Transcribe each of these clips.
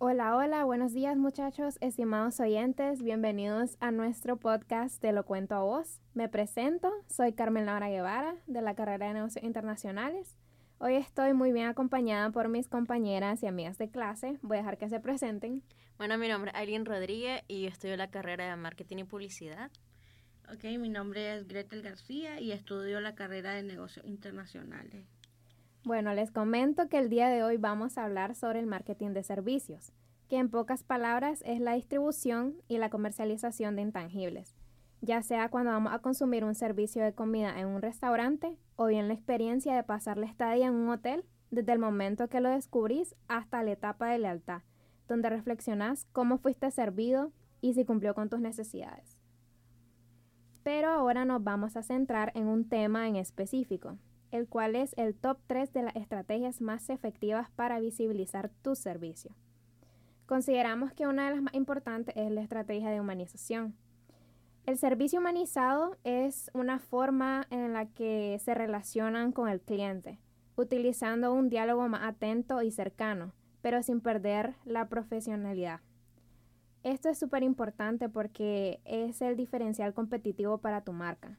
Hola, hola, buenos días muchachos, estimados oyentes, bienvenidos a nuestro podcast Te lo cuento a vos. Me presento, soy Carmen Laura Guevara de la carrera de negocios internacionales. Hoy estoy muy bien acompañada por mis compañeras y amigas de clase. Voy a dejar que se presenten. Bueno, mi nombre es Aileen Rodríguez y estudio la carrera de marketing y publicidad. Ok, mi nombre es Gretel García y estudio la carrera de negocios internacionales. Bueno, les comento que el día de hoy vamos a hablar sobre el marketing de servicios, que en pocas palabras es la distribución y la comercialización de intangibles, ya sea cuando vamos a consumir un servicio de comida en un restaurante o bien la experiencia de pasar la estadía en un hotel desde el momento que lo descubrís hasta la etapa de lealtad, donde reflexionás cómo fuiste servido y si cumplió con tus necesidades. Pero ahora nos vamos a centrar en un tema en específico, el cual es el top 3 de las estrategias más efectivas para visibilizar tu servicio. Consideramos que una de las más importantes es la estrategia de humanización. El servicio humanizado es una forma en la que se relacionan con el cliente, utilizando un diálogo más atento y cercano, pero sin perder la profesionalidad. Esto es súper importante porque es el diferencial competitivo para tu marca.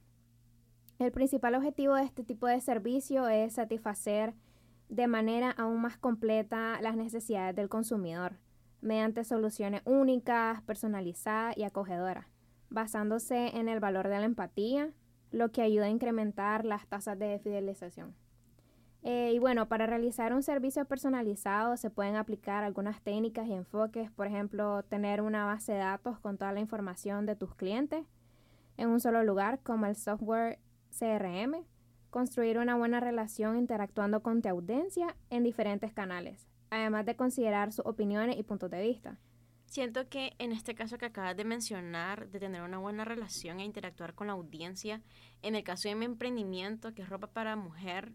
El principal objetivo de este tipo de servicio es satisfacer de manera aún más completa las necesidades del consumidor, mediante soluciones únicas, personalizadas y acogedoras, basándose en el valor de la empatía, lo que ayuda a incrementar las tasas de fidelización. Eh, y bueno, para realizar un servicio personalizado se pueden aplicar algunas técnicas y enfoques, por ejemplo, tener una base de datos con toda la información de tus clientes en un solo lugar, como el software CRM, construir una buena relación interactuando con tu audiencia en diferentes canales, además de considerar sus opiniones y puntos de vista. Siento que en este caso que acabas de mencionar, de tener una buena relación e interactuar con la audiencia, en el caso de mi emprendimiento, que es ropa para mujer,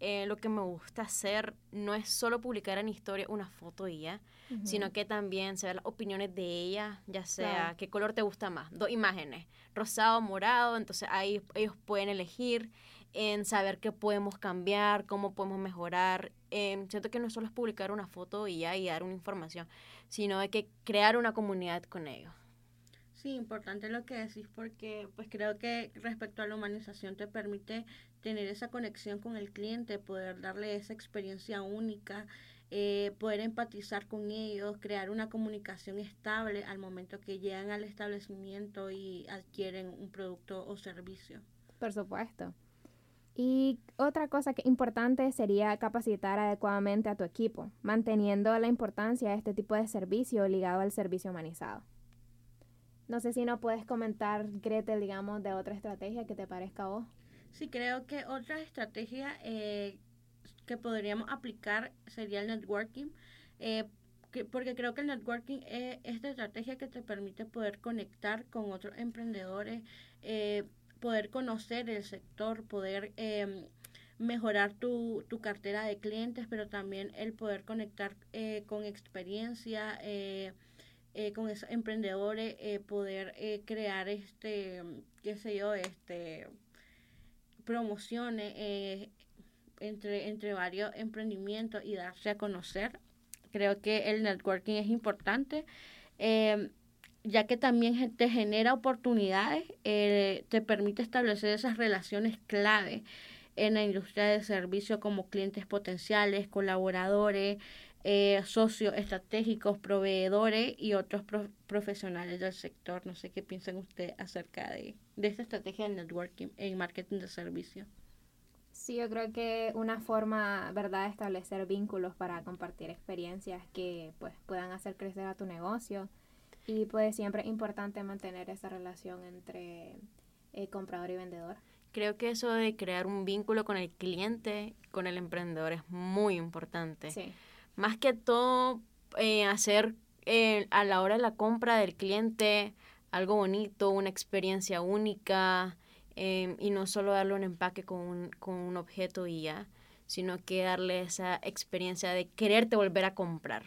eh, lo que me gusta hacer no es solo publicar en historia una foto y ya, sino que también se ven las opiniones de ella, ya sea qué color te gusta más, dos imágenes, rosado, morado, entonces ahí ellos pueden elegir en saber qué podemos cambiar, cómo podemos mejorar. Eh, siento que no solo es publicar una foto y ya y dar una información, sino hay que crear una comunidad con ellos. Sí, importante lo que decís porque pues creo que respecto a la humanización te permite tener esa conexión con el cliente, poder darle esa experiencia única, eh, poder empatizar con ellos, crear una comunicación estable al momento que llegan al establecimiento y adquieren un producto o servicio. Por supuesto. Y otra cosa que importante sería capacitar adecuadamente a tu equipo, manteniendo la importancia de este tipo de servicio ligado al servicio humanizado. No sé si no puedes comentar, Gretel, digamos, de otra estrategia que te parezca a vos. Sí, creo que otra estrategia eh, que podríamos aplicar sería el networking, eh, porque creo que el networking es esta estrategia que te permite poder conectar con otros emprendedores, eh, poder conocer el sector, poder em, mejorar tu, tu, cartera de clientes, pero también el poder conectar con experiencia. Con esos emprendedores, poder crear este, qué sé yo, este, promociones eh, entre, entre varios emprendimientos y darse a conocer. Creo que el networking es importante, ya que también te genera oportunidades, eh, te permite establecer esas relaciones clave en la industria de servicio como clientes potenciales, colaboradores, eh, socios estratégicos, proveedores y otros profesionales del sector. No sé qué piensan ustedes acerca de, de esta estrategia de networking en marketing de servicio. Sí, yo creo que una forma, ¿verdad?, de establecer vínculos para compartir experiencias que pues puedan hacer crecer a tu negocio. Y pues siempre es importante mantener esa relación entre eh, comprador y vendedor. Creo que eso de crear un vínculo con el cliente, con el emprendedor es muy importante. Sí más que todo eh, hacer eh, a la hora de la compra del cliente algo bonito, una experiencia única em, y no solo darle un empaque con un, con un objeto y ya, sino que darle esa experiencia de quererte volver a comprar.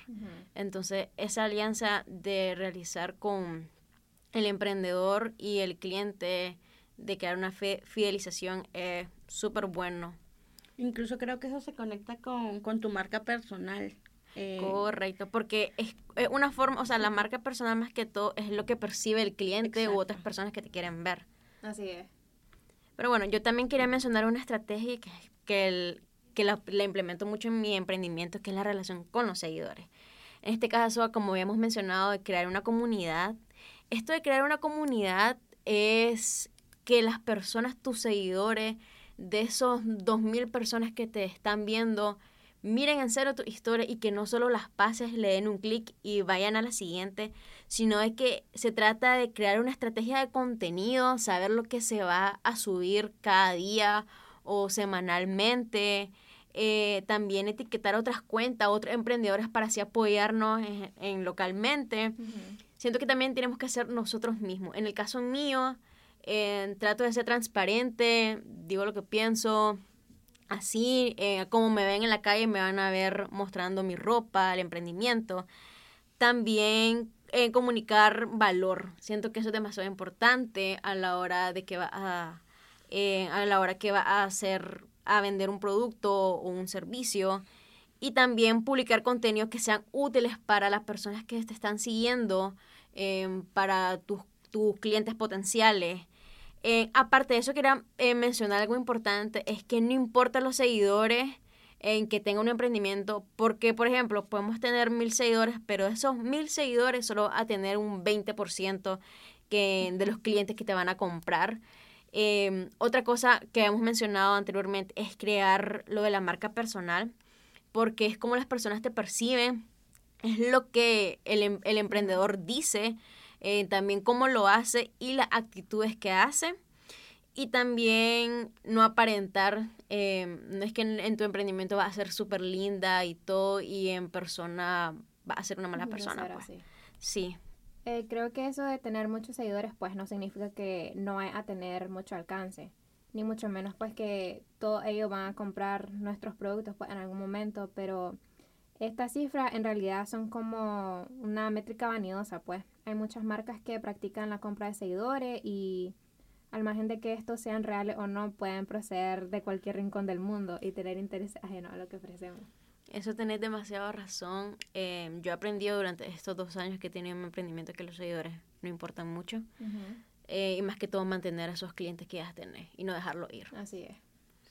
Entonces, esa alianza de realizar con el emprendedor y el cliente, de crear una fidelización, es súper bueno Incluso creo que eso se conecta con, con tu marca personal. Eh, Correcto, porque es, es una forma, o sea, la marca personal más que todo es lo que percibe el cliente u otras personas que te quieren ver. Así es. Pero bueno, yo también quería mencionar una estrategia que, que, el- que la, la implemento mucho en mi emprendimiento, que es la relación con los seguidores. En este caso, como habíamos mencionado, de crear una comunidad. Esto de crear una comunidad es que las personas, tus seguidores, de esos 2.000 personas que te están viendo, miren en serio tu historia y que no solo las pases, le den un clic y vayan a la siguiente, sino de que se trata de crear una estrategia de contenido, saber lo que se va a subir cada día o semanalmente, eh, también etiquetar otras cuentas, otros emprendedores para así apoyarnos en, en localmente. Siento que también tenemos que ser nosotros mismos. En el caso mío, eh, trato de ser transparente, digo lo que pienso, así eh, como me ven en la calle me van a ver mostrando mi ropa, el emprendimiento. También eh, comunicar valor. Siento que eso es demasiado importante a la hora de que va a, eh, a la hora que va a hacer, a vender un producto o un servicio. Y también publicar contenidos que sean útiles para las personas que te están siguiendo, em, para tus, tus clientes potenciales. Eh, aparte de eso, quería eh, mencionar algo importante, es que no importa los seguidores en que tenga un emprendimiento, porque, por ejemplo, podemos tener mil seguidores, pero esos mil seguidores solo a tener un 20% que, de los clientes que te van a comprar. Eh, otra cosa que hemos mencionado anteriormente es crear lo de la marca personal, porque es como las personas te perciben, es lo que el, em- el emprendedor dice, eh, también cómo lo hace y las actitudes que hace. Y también no aparentar, eh, no es que en, en tu emprendimiento va a ser súper linda y todo y en persona va a ser una mala persona. pues. Sí, Eh, creo que eso de tener muchos seguidores pues no significa que no vaya a tener mucho alcance, ni mucho menos pues que todos ellos van a comprar nuestros productos pues en algún momento, pero estas cifras en realidad son como una métrica vanidosa pues. Hay muchas marcas que practican la compra de seguidores y al margen de que estos sean reales o no, pueden proceder de cualquier rincón del mundo y tener interés ajeno a lo que ofrecemos. eso tenés demasiada razón. Eh, yo he aprendido durante estos dos años que he tenido mi emprendimiento que los seguidores no importan mucho. Eh, y más que todo mantener a esos clientes que ya tenés y no dejarlo ir. Así es.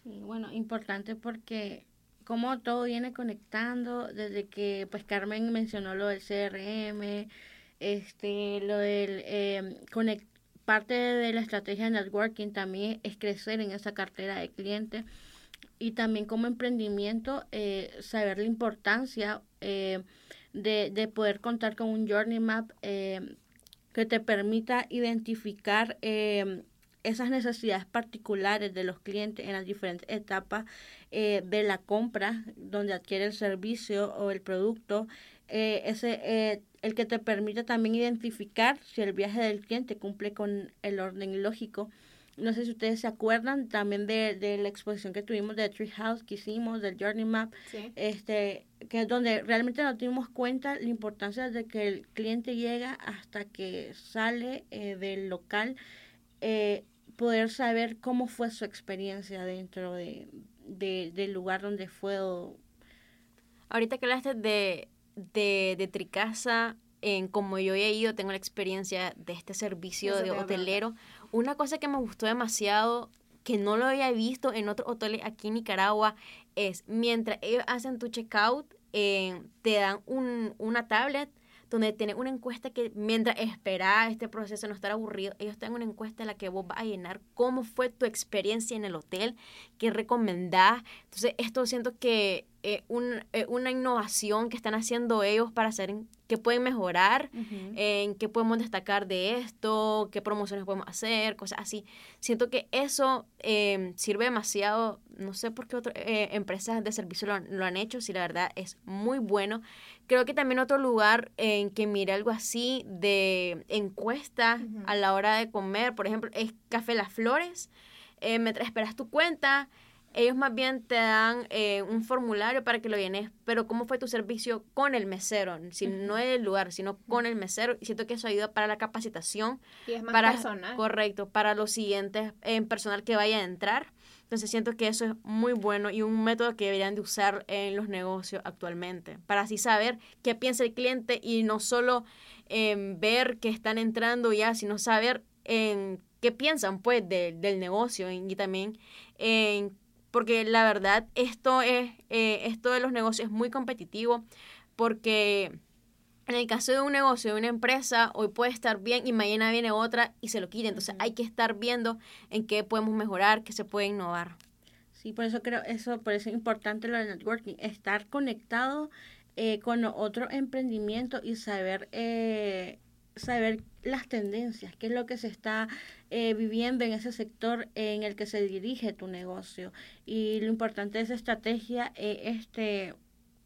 Sí, bueno, importante porque como todo viene conectando desde que pues Carmen mencionó lo del CRM, este, lo del eh, conec- parte de la estrategia de networking también es crecer en esa cartera de clientes y también como emprendimiento eh, saber la importancia eh, de, de poder contar con un journey map eh, que te permita identificar eh, esas necesidades particulares de los clientes en las diferentes etapas eh, de la compra, donde adquiere el servicio o el producto, eh, ese, eh, el que te permite también identificar si el viaje del cliente cumple con el orden lógico. No sé si ustedes se acuerdan también de, de la exposición que tuvimos de Treehouse que hicimos, del Journey Map, Sí. este que es donde realmente nos dimos cuenta la importancia de que el cliente llega hasta que sale eh, del local eh, poder saber cómo fue su experiencia dentro de, de- del lugar donde fue o- Ahorita que hablaste de, de, de Tricasa, en como yo he ido, tengo la experiencia de este servicio Eso de hotelero. Una cosa que me gustó demasiado, que no lo había visto en otros hoteles aquí en Nicaragua, es mientras ellos hacen tu checkout, eh, te dan un, una tablet donde tienes una encuesta que mientras esperas este proceso, no estar aburrido, ellos te dan una encuesta en la que vos vas a llenar cómo fue tu experiencia en el hotel, qué recomendás. Entonces, esto siento que es un, eh, una innovación que están haciendo ellos para hacer qué pueden mejorar, en qué podemos destacar de esto, qué promociones podemos hacer, cosas así. Siento que eso eh, sirve demasiado, no sé por qué otras eh, empresas de servicio lo, han- lo han hecho, si la verdad es muy bueno. Creo que también otro lugar en que mire algo así de encuesta Ujú. a la hora de comer, por ejemplo, es Café Las Flores. Eh, mientras esperas tu cuenta, ellos más bien te dan eh, un formulario para que lo llenes, pero cómo fue tu servicio con el mesero, si no el lugar, sino con el mesero. Y siento que eso ayuda para la capacitación, Y es más para personal. correcto, para los siguientes en personal que vaya a entrar. Entonces siento que eso es muy bueno y un método que deberían de usar en los negocios actualmente, para así saber qué piensa el cliente y no solo en ver que están entrando ya, sino saber en qué piensan pues del negocio y, también en porque la verdad esto es eh, esto de los negocios es muy competitivo porque en el caso de un negocio, de una empresa, hoy puede estar bien y mañana viene otra y se lo quita. Entonces hay que estar viendo en qué podemos mejorar, qué se puede innovar. Sí, por eso creo, eso, por eso es importante lo del networking, estar conectado eh, con otro emprendimiento y saber, eh, saber las tendencias, qué es lo que se está eh, viviendo en ese sector en el que se dirige tu negocio. Y lo importante de esa estrategia, este,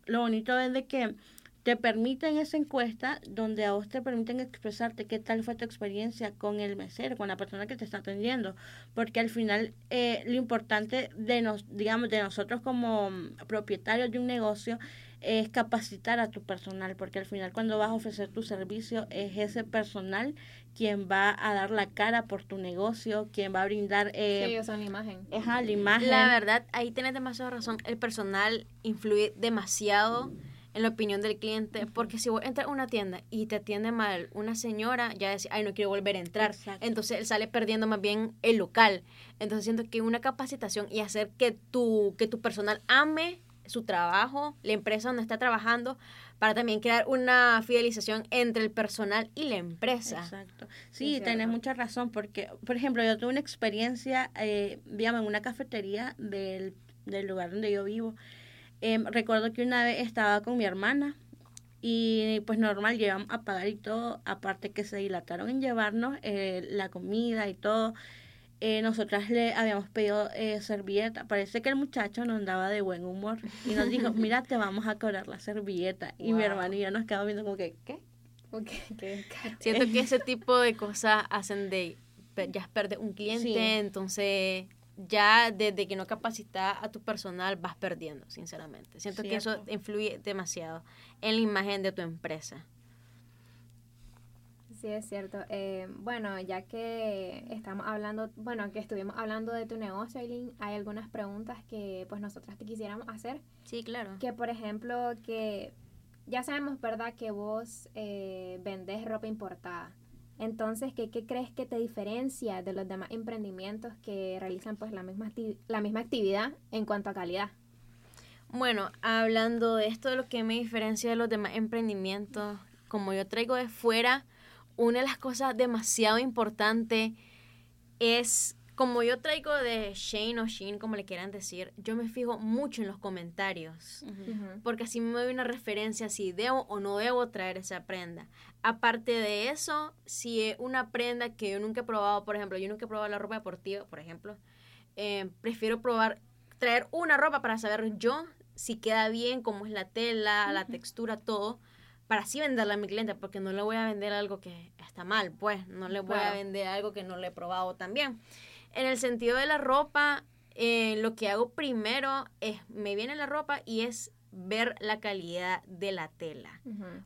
lo bonito es de que te permiten esa encuesta donde a vos te permiten expresarte qué tal fue tu experiencia con el mesero, con la persona que te está atendiendo, porque al final eh, lo importante de nos, digamos, de nosotros como mm, propietarios de un negocio es capacitar a tu personal, porque al final cuando vas a ofrecer tu servicio es ese personal quien va a dar la cara por tu negocio, quien va a brindar... Eh, ellos son la imagen. Ajá, la imagen. La verdad, ahí tienes demasiada razón, el personal influye demasiado en la opinión del cliente, porque si vos entras a una tienda y te atiende mal una señora, ya decís, ay, no quiero volver a entrar. Entonces él sale perdiendo más bien el local. Entonces siento que una capacitación y hacer que tu, que tu personal ame su trabajo, la empresa donde está trabajando, para también crear una fidelización entre el personal y la empresa. Exacto. Sí, tenés mucha razón, porque, por ejemplo, yo tuve una experiencia, eh, digamos, en una cafetería del, del lugar donde yo vivo, Em, recuerdo que una vez estaba con mi hermana y pues normal llegamos a pagar y todo, aparte que se dilataron en llevarnos eh, la comida y todo. Eh, nosotras le habíamos pedido eh, servilleta. Parece que el muchacho nos daba de buen humor y nos dijo, mira, te vamos a cobrar la servilleta. Y mi hermana y yo nos quedamos viendo como que, ¿qué? Siento que ese tipo de cosas hacen de, ya perder un cliente, entonces ya desde que no capacitas a tu personal vas perdiendo, sinceramente. Siento que eso influye demasiado en la imagen de tu empresa. Sí, es cierto. Eh, bueno, ya que estamos hablando, bueno, que estuvimos hablando de tu negocio, Aileen, hay algunas preguntas que pues nosotras te quisiéramos hacer. Sí, claro. Que por ejemplo, que ya sabemos, ¿verdad?, que vos eh, vendés ropa importada. Entonces, ¿qué, ¿qué, crees que te diferencia de los demás emprendimientos que realizan pues la misma, la misma actividad en cuanto a calidad? Bueno, hablando de esto, de lo que me diferencia de los demás emprendimientos, como yo traigo de fuera, una de las cosas demasiado importante es como yo traigo de Shane o Sheen, como le quieran decir, yo me fijo mucho en los comentarios, porque así me doy una referencia si debo o no debo traer esa prenda. Aparte de eso, si es una prenda que yo nunca he probado, por ejemplo, yo nunca he probado la ropa deportiva, por ejemplo, eh, prefiero probar, traer una ropa para saber yo si queda bien, cómo es la tela, la textura, todo, para así venderla a mi cliente, porque no le voy a vender algo que está mal, pues, no le voy a vender algo que no le he probado también. En el sentido de la ropa, eh, lo que hago primero es, me viene la ropa y es ver la calidad de la tela.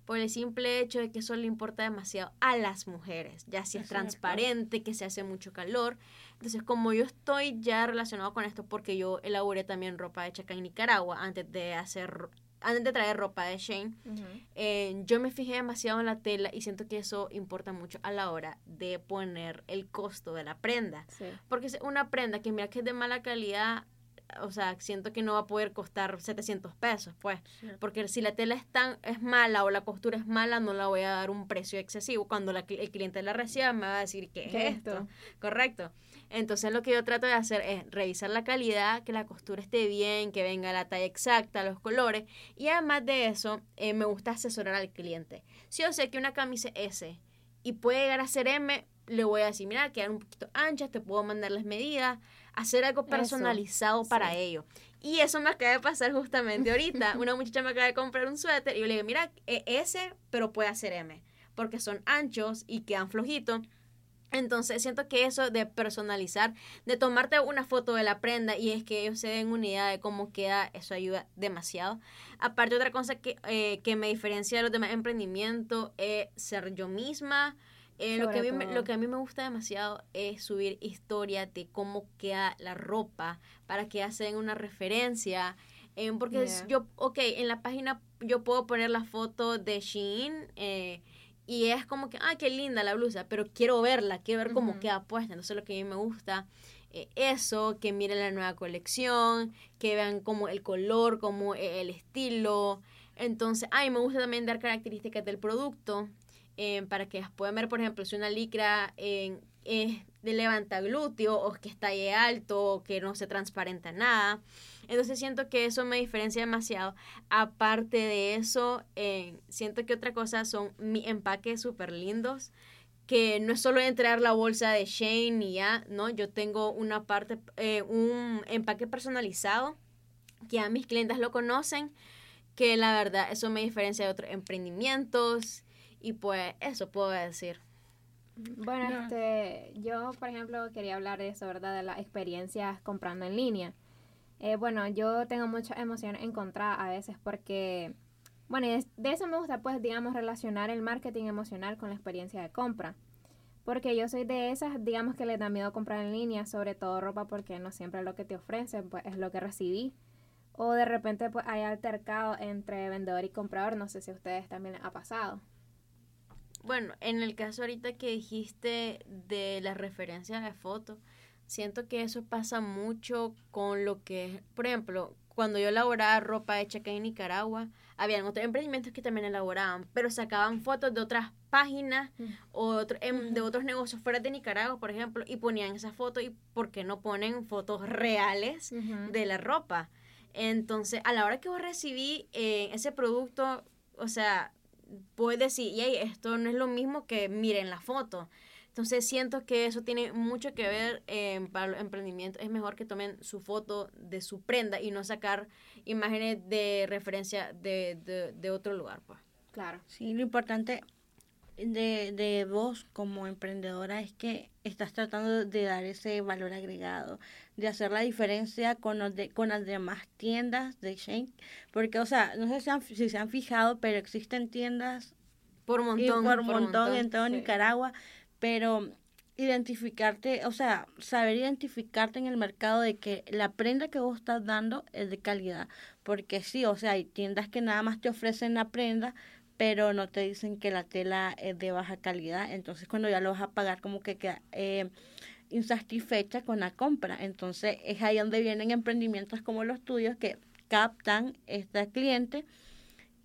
Por el simple hecho de que eso le importa demasiado a las mujeres, ya si es transparente, que se hace mucho calor. Entonces, como yo estoy ya relacionado con esto, porque yo elaboré también ropa hecha acá en Nicaragua antes de hacer antes de traer ropa de Shane, eh, yo me fijé demasiado en la tela y siento que eso importa mucho a la hora de poner el costo de la prenda. Porque es una prenda que mira que es de mala calidad, o sea, siento que no va a poder costar 700 pesos, pues. Porque si la tela es, tan, es mala o la costura es mala, no la voy a dar un precio excesivo. Cuando la, el cliente la reciba me va a decir, ¿qué, es esto? Correcto. Entonces lo que yo trato de hacer es revisar la calidad, que la costura esté bien, que venga la talla exacta, los colores. Y además de eso, eh, me gusta asesorar al cliente. Si yo sé que una camisa S y puede llegar a ser M, le voy a decir, mira, quedan un poquito anchas, te puedo mandar las medidas, hacer algo personalizado para ello. Y eso me acaba de pasar justamente ahorita. Una muchacha me acaba de comprar un suéter y yo le digo, mira, e, S, pero puede hacer M, porque son anchos y quedan flojitos. Entonces siento que eso de personalizar, de tomarte una foto de la prenda y es que ellos se den una idea de cómo queda, eso ayuda demasiado. Aparte otra cosa que, eh, que me diferencia de los demás emprendimientos es ser yo misma, Eh, lo, que a mí, me- lo que a mí me gusta demasiado es subir historias de cómo queda la ropa para que hacen una referencia. eh, porque Yeah. yo, ok, en la página yo puedo poner la foto de Shein eh, y es como que, ah, qué linda la blusa, pero quiero verla, quiero ver cómo queda puesta. Entonces lo que a mí me gusta eh, eso, que miren la nueva colección, que vean como el color, como el estilo. Entonces, ay, me gusta también dar características del producto eh, para que puedan ver, por ejemplo, si una licra eh, es de levanta glúteo o que está ahí alto o que no se transparenta nada. Entonces siento que eso me diferencia demasiado. Aparte de eso, eh, siento que otra cosa son mis empaques súper lindos que no es solo entregar la bolsa de Shane y ya, ¿no? Yo tengo una parte, eh, un empaque personalizado que a mis clientes lo conocen, que la verdad eso me diferencia de otros emprendimientos y pues eso puedo decir. Bueno, No. este, yo, por ejemplo, quería hablar de eso, ¿verdad? De las experiencias comprando en línea. Eh, bueno, yo tengo muchas emociones encontradas a veces porque, bueno, de eso me gusta, pues, digamos, relacionar el marketing emocional con la experiencia de compra. Porque yo soy de esas, digamos, que le da miedo comprar en línea, sobre todo ropa, porque no siempre lo que te ofrecen, pues, es lo que recibí. O de repente, pues, hay altercado entre vendedor y comprador, no sé si a ustedes también les ha pasado. Bueno, en el caso ahorita que dijiste de las referencias de fotos, siento que eso pasa mucho con lo que, por ejemplo, cuando yo elaboraba ropa hecha acá en Nicaragua, habían otros emprendimientos que también elaboraban, pero sacaban fotos de otras páginas Mm. o otro- em, de otros negocios fuera de Nicaragua, por ejemplo, y ponían esas fotos y ¿por qué no ponen fotos reales de la ropa? Entonces, a la hora que vos recibí eh, ese producto, o sea, puedes decir, y esto no es lo mismo que miren la foto. Entonces siento que eso tiene mucho que ver eh, para los emprendimientos. Es mejor que tomen su foto de su prenda y no sacar imágenes de referencia de, de, de otro lugar. Pues. Claro. Sí, lo importante de, de vos como emprendedora es que estás tratando de dar ese valor agregado, de hacer la diferencia con, los de, con las demás tiendas de Shane, porque, o sea, no sé si, han- si se han fijado, pero existen tiendas Por montón. por montón en todo sí. Nicaragua, pero identificarte, o sea, saber identificarte en el mercado de que la prenda que vos estás dando es de calidad, porque sí, o sea, hay tiendas que nada más te ofrecen la prenda, pero no te dicen que la tela es de baja calidad, entonces cuando ya lo vas a pagar como que queda eh, insatisfecha con la compra, entonces es ahí donde vienen emprendimientos como los tuyos que captan este cliente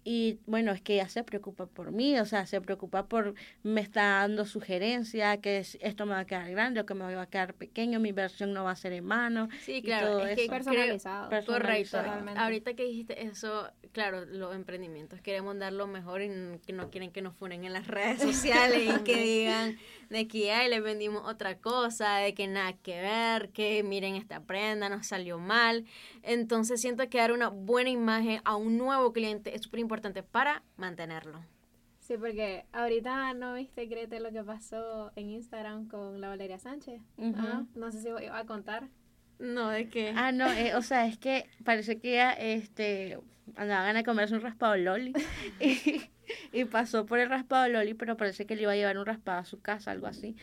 y bueno, es que ella se preocupa por mí, o sea, se preocupa por, me está dando sugerencia, que es- esto me va a quedar grande o que me va a quedar pequeño, mi versión no va a ser en mano. Sí, y claro. todo Es que eso. creo- Personalizado. Personalizado. Correcto. Ahorita que dijiste eso, claro, los emprendimientos queremos dar lo mejor y no quieren que nos funen en las redes sociales y que digan de que ay, les vendimos otra cosa, de que nada que ver, que miren esta prenda, nos salió mal. Entonces siento que dar una buena imagen a un nuevo cliente es súper importante para mantenerlo. Sí, porque ahorita no viste, Grete, lo que pasó en Instagram con la Valeria Sánchez. Ajá, No sé si voy a contar. No, de que... Ah, no, eh, o sea, es que parece que ella, este, andaba ganas de comerse un raspado loli y, y pasó por el raspado loli, pero parece que le iba a llevar un raspado a su casa, algo así.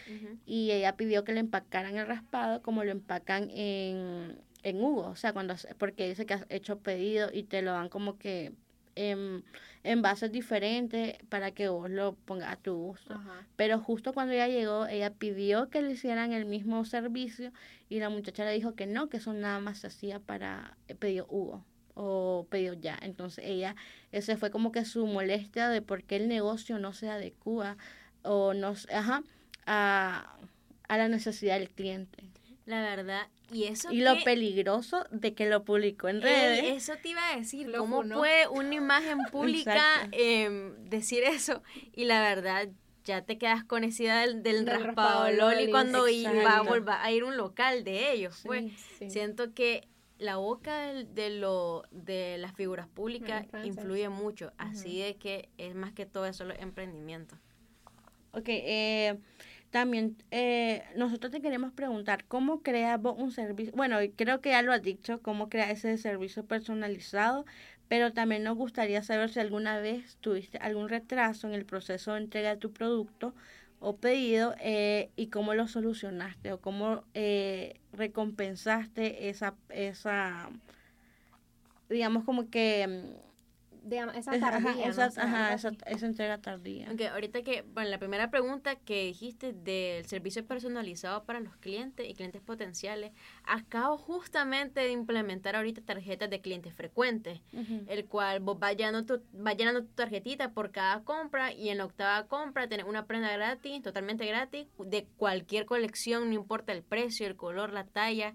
Y ella pidió que le empacaran el raspado como lo empacan en, en Hugo, o sea, cuando porque dice que has hecho pedido y te lo dan como que en envases diferentes para que vos lo pongas a tu gusto. Ajá. Pero justo cuando ella llegó, ella pidió que le hicieran el mismo servicio y la muchacha le dijo que no, que eso nada más se hacía para eh, pedido Hugo o pedido ya. Entonces ella, ese fue como que su molestia de por qué el negocio no se adecua o no, ajá, a, a la necesidad del cliente. La verdad, y eso Y lo peligroso de que lo publicó en redes. eso te iba a decir, Lo ¿cómo funó. puede una imagen pública em, decir eso? Y la verdad, ya te quedas con esa idea del, raspado raspado Loli Loli, cuando i- va a volver a ir un local de ellos. Sí. Pues Sí. siento que la boca del- de, lo, de las figuras públicas influye mucho, así de que es más que todo eso los emprendimientos. Ok, eh, también eh, nosotros te queremos preguntar, ¿cómo creas vos un servicio? Bueno, creo que ya lo has dicho, cómo creas ese servicio personalizado, pero también nos gustaría saber si alguna vez tuviste algún retraso en el proceso de entrega de tu producto o pedido eh, y cómo lo solucionaste o cómo eh, recompensaste esa, esa, digamos como que digamos, esa tardía. Ajá, esa, esa, entrega tardía. Okay, ahorita que, bueno, la primera pregunta que dijiste del servicio personalizado para los clientes y clientes potenciales, acabo justamente de implementar ahorita tarjetas de clientes frecuentes, el cual vos vas llenando, tu, vas llenando tu tarjetita por cada compra y en la octava compra tenés una prenda gratis, totalmente gratis, de cualquier colección, no importa el precio, el color, la talla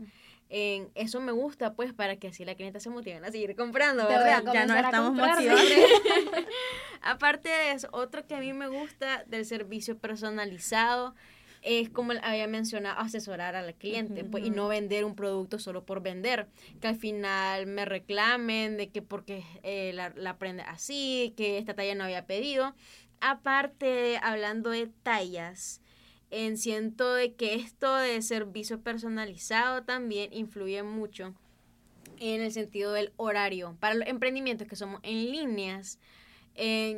eso me gusta, pues, para que así la clienta se motive a seguir comprando, ¿verdad? Ya no estamos motivados. Aparte de eso, otro que a mí me gusta del servicio personalizado es como había mencionado, asesorar al cliente pues, y no vender un producto solo por vender, que al final me reclamen de que porque eh, la, la prende así, que esta talla no había pedido. Aparte, hablando de tallas, en siento de que esto de servicio personalizado también influye mucho en el sentido del horario. Para los emprendimientos que somos en líneas,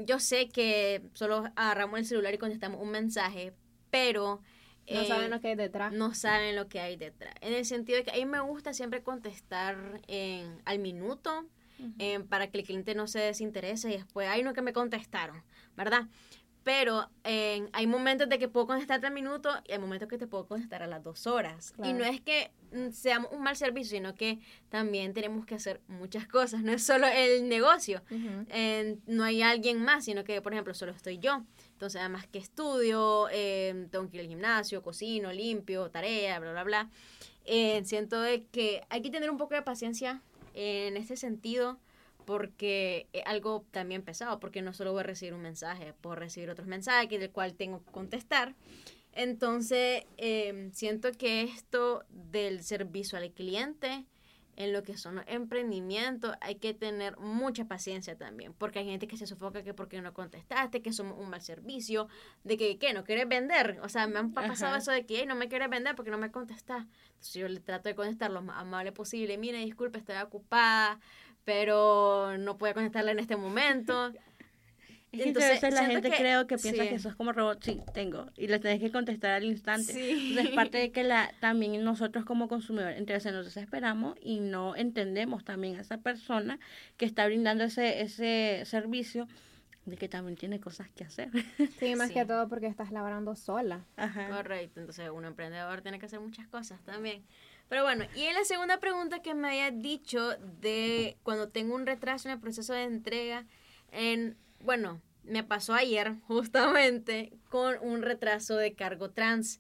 yo sé que solo agarramos el celular y contestamos un mensaje, pero... No saben lo que hay detrás. No saben lo que hay detrás. En el sentido de que a mí me gusta siempre contestar en, al minuto para que el cliente no se desinterese y después, ay, no que me contestaron, ¿verdad? Pero hay momentos de que puedo contestarte al minuto y hay momentos que te puedo contestar a las dos horas. Y no es que mm, seamos un mal servicio, sino que también tenemos que hacer muchas cosas, no es solo el negocio, no hay alguien más, sino que, por ejemplo, solo estoy yo. Entonces, además que estudio, eh, tengo que ir al gimnasio, cocino, limpio, tarea, bla, bla, bla. Eh, siento de que hay que tener un poco de paciencia en este sentido porque es algo también pesado, porque no solo voy a recibir un mensaje, puedo recibir otros mensajes del cual tengo que contestar. Entonces, em, siento que esto del servicio al cliente, en lo que son los emprendimientos, hay que tener mucha paciencia también, porque hay gente que se sofoca que porque no contestaste, que somos un mal servicio, de que, ¿qué? ¿No quieres vender? O sea, me han pasado eso de que, no me quieres vender porque no me contestas. Entonces yo le trato de contestar lo más amable posible, mire, disculpe, estoy ocupada, pero no puede conectarla en este momento. Entonces, la gente creo que piensa que eso es como robot, sí, tengo, y le tenés que contestar al instante. Sí. es parte de que la, también nosotros como consumidores, entonces nos desesperamos y no entendemos también a esa persona que está brindando ese, ese servicio de que también tiene cosas que hacer. Sí, más que todo porque estás laborando sola. Ajá. Correcto, entonces un emprendedor tiene que hacer muchas cosas también. Pero bueno, y en la segunda pregunta que me había dicho de cuando tengo un retraso en el proceso de entrega, en, bueno, me pasó ayer justamente con un retraso de cargo trans.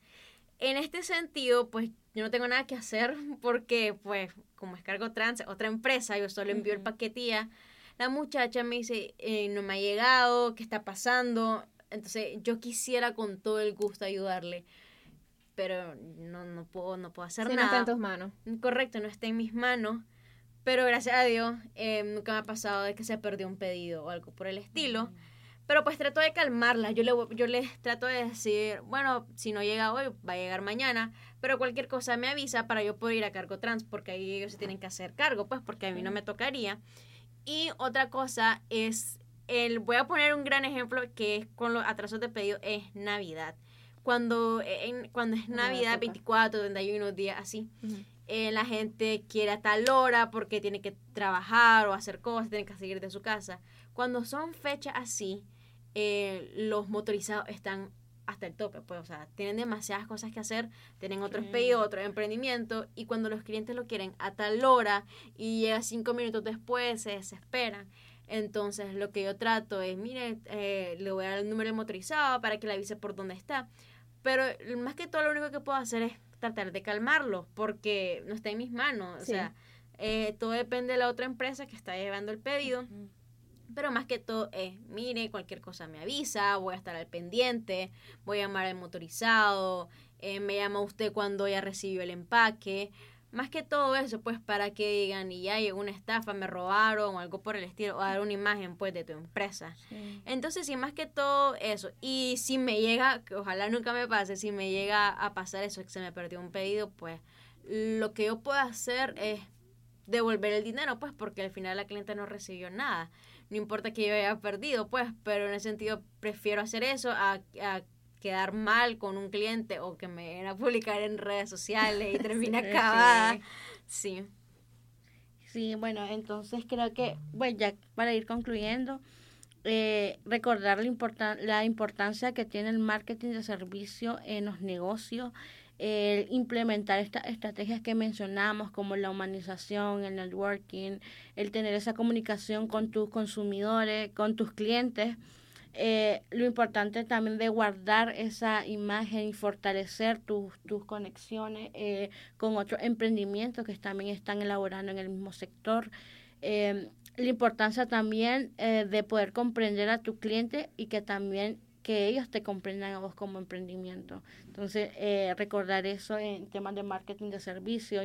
En este sentido, pues yo no tengo nada que hacer porque, pues, como es cargo trans, otra empresa, yo solo envío el paquetía. La muchacha me dice, eh, no me ha llegado, ¿qué está pasando? Entonces, yo quisiera con todo el gusto ayudarle pero no, no, puedo, no puedo hacer nada. no está en tus manos. Correcto, no está en mis manos. Pero gracias a Dios eh, nunca me ha pasado de que se perdió un pedido o algo por el estilo. Pero pues trato de calmarla. Yo, le, yo les trato de decir, bueno, si no llega hoy, va a llegar mañana. Pero cualquier cosa me avisa para yo poder ir a cargo trans, porque ahí ellos se tienen que hacer cargo, pues porque a mí no me tocaría. Y otra cosa es, el, voy a poner un gran ejemplo que es con los atrasos de pedido, es Navidad cuando, en, cuando es Navidad, 24, 31 días así, eh, la gente quiere a tal hora porque tiene que trabajar o hacer cosas, tiene que seguir de su casa. Cuando son fechas así, eh, los motorizados están hasta el tope, pues, o sea, tienen demasiadas cosas que hacer, tienen otros pedidos, otros emprendimientos, y cuando los clientes lo quieren a tal hora y llega cinco minutos después, se desesperan. Entonces, lo que yo trato es, mire, eh, le voy a dar el número motorizado para que le avise por dónde está. Pero más que todo lo único que puedo hacer es tratar de calmarlo, porque no está en mis manos. O sea, eh, todo depende de la otra empresa que está llevando el pedido. Pero más que todo es, mire, cualquier cosa me avisa, voy a estar al pendiente, voy a llamar al motorizado, eh, me llama usted cuando ya recibió el empaque más que todo eso, pues para que digan, y ya llegó una estafa, me robaron o algo por el estilo, o dar una imagen pues de tu empresa. Entonces, sí, más que todo eso. Y si me llega, que ojalá nunca me pase, si me llega a pasar eso, que se me perdió un pedido, pues lo que yo puedo hacer es devolver el dinero, pues porque al final la cliente no recibió nada. No importa que yo haya perdido, pues, pero en ese sentido prefiero hacer eso a, a quedar mal con un cliente o que me viene a publicar en redes sociales y termine acabada. Sí. Sí, bueno, entonces creo que, bueno, ya para ir concluyendo, eh, recordar la, la importancia que tiene el marketing de servicio en los negocios, el implementar estas estrategias que mencionamos como la humanización, el networking, el tener esa comunicación con tus consumidores, con tus clientes. Eh, lo importante también de guardar esa imagen y fortalecer tus, tus conexiones eh, con otros emprendimientos que también están elaborando en el mismo sector. Eh, la importancia también de poder comprender a tu cliente y que también que ellos te comprendan a vos como emprendimiento. Entonces, eh, recordar eso en temas de marketing de servicio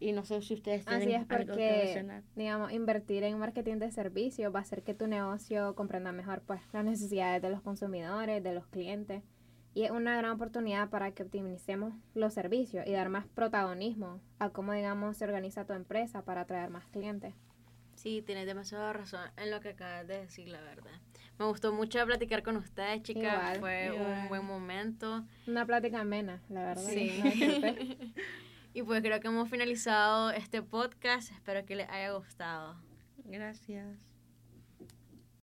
y, no sé si ustedes tienen Así es porque, digamos, invertir en marketing de servicio va a hacer que tu negocio comprenda mejor pues las necesidades de los consumidores, de los clientes. Y es una gran oportunidad para que optimicemos los servicios y dar más protagonismo a cómo, digamos, se organiza tu empresa para atraer más clientes. Sí, tienes demasiada razón en lo que acabas de decir, la verdad. Me gustó mucho platicar con ustedes, chicas. Fue un buen momento. Una plática amena, la verdad. Sí. y pues creo que hemos finalizado este podcast. Espero que les haya gustado. Gracias.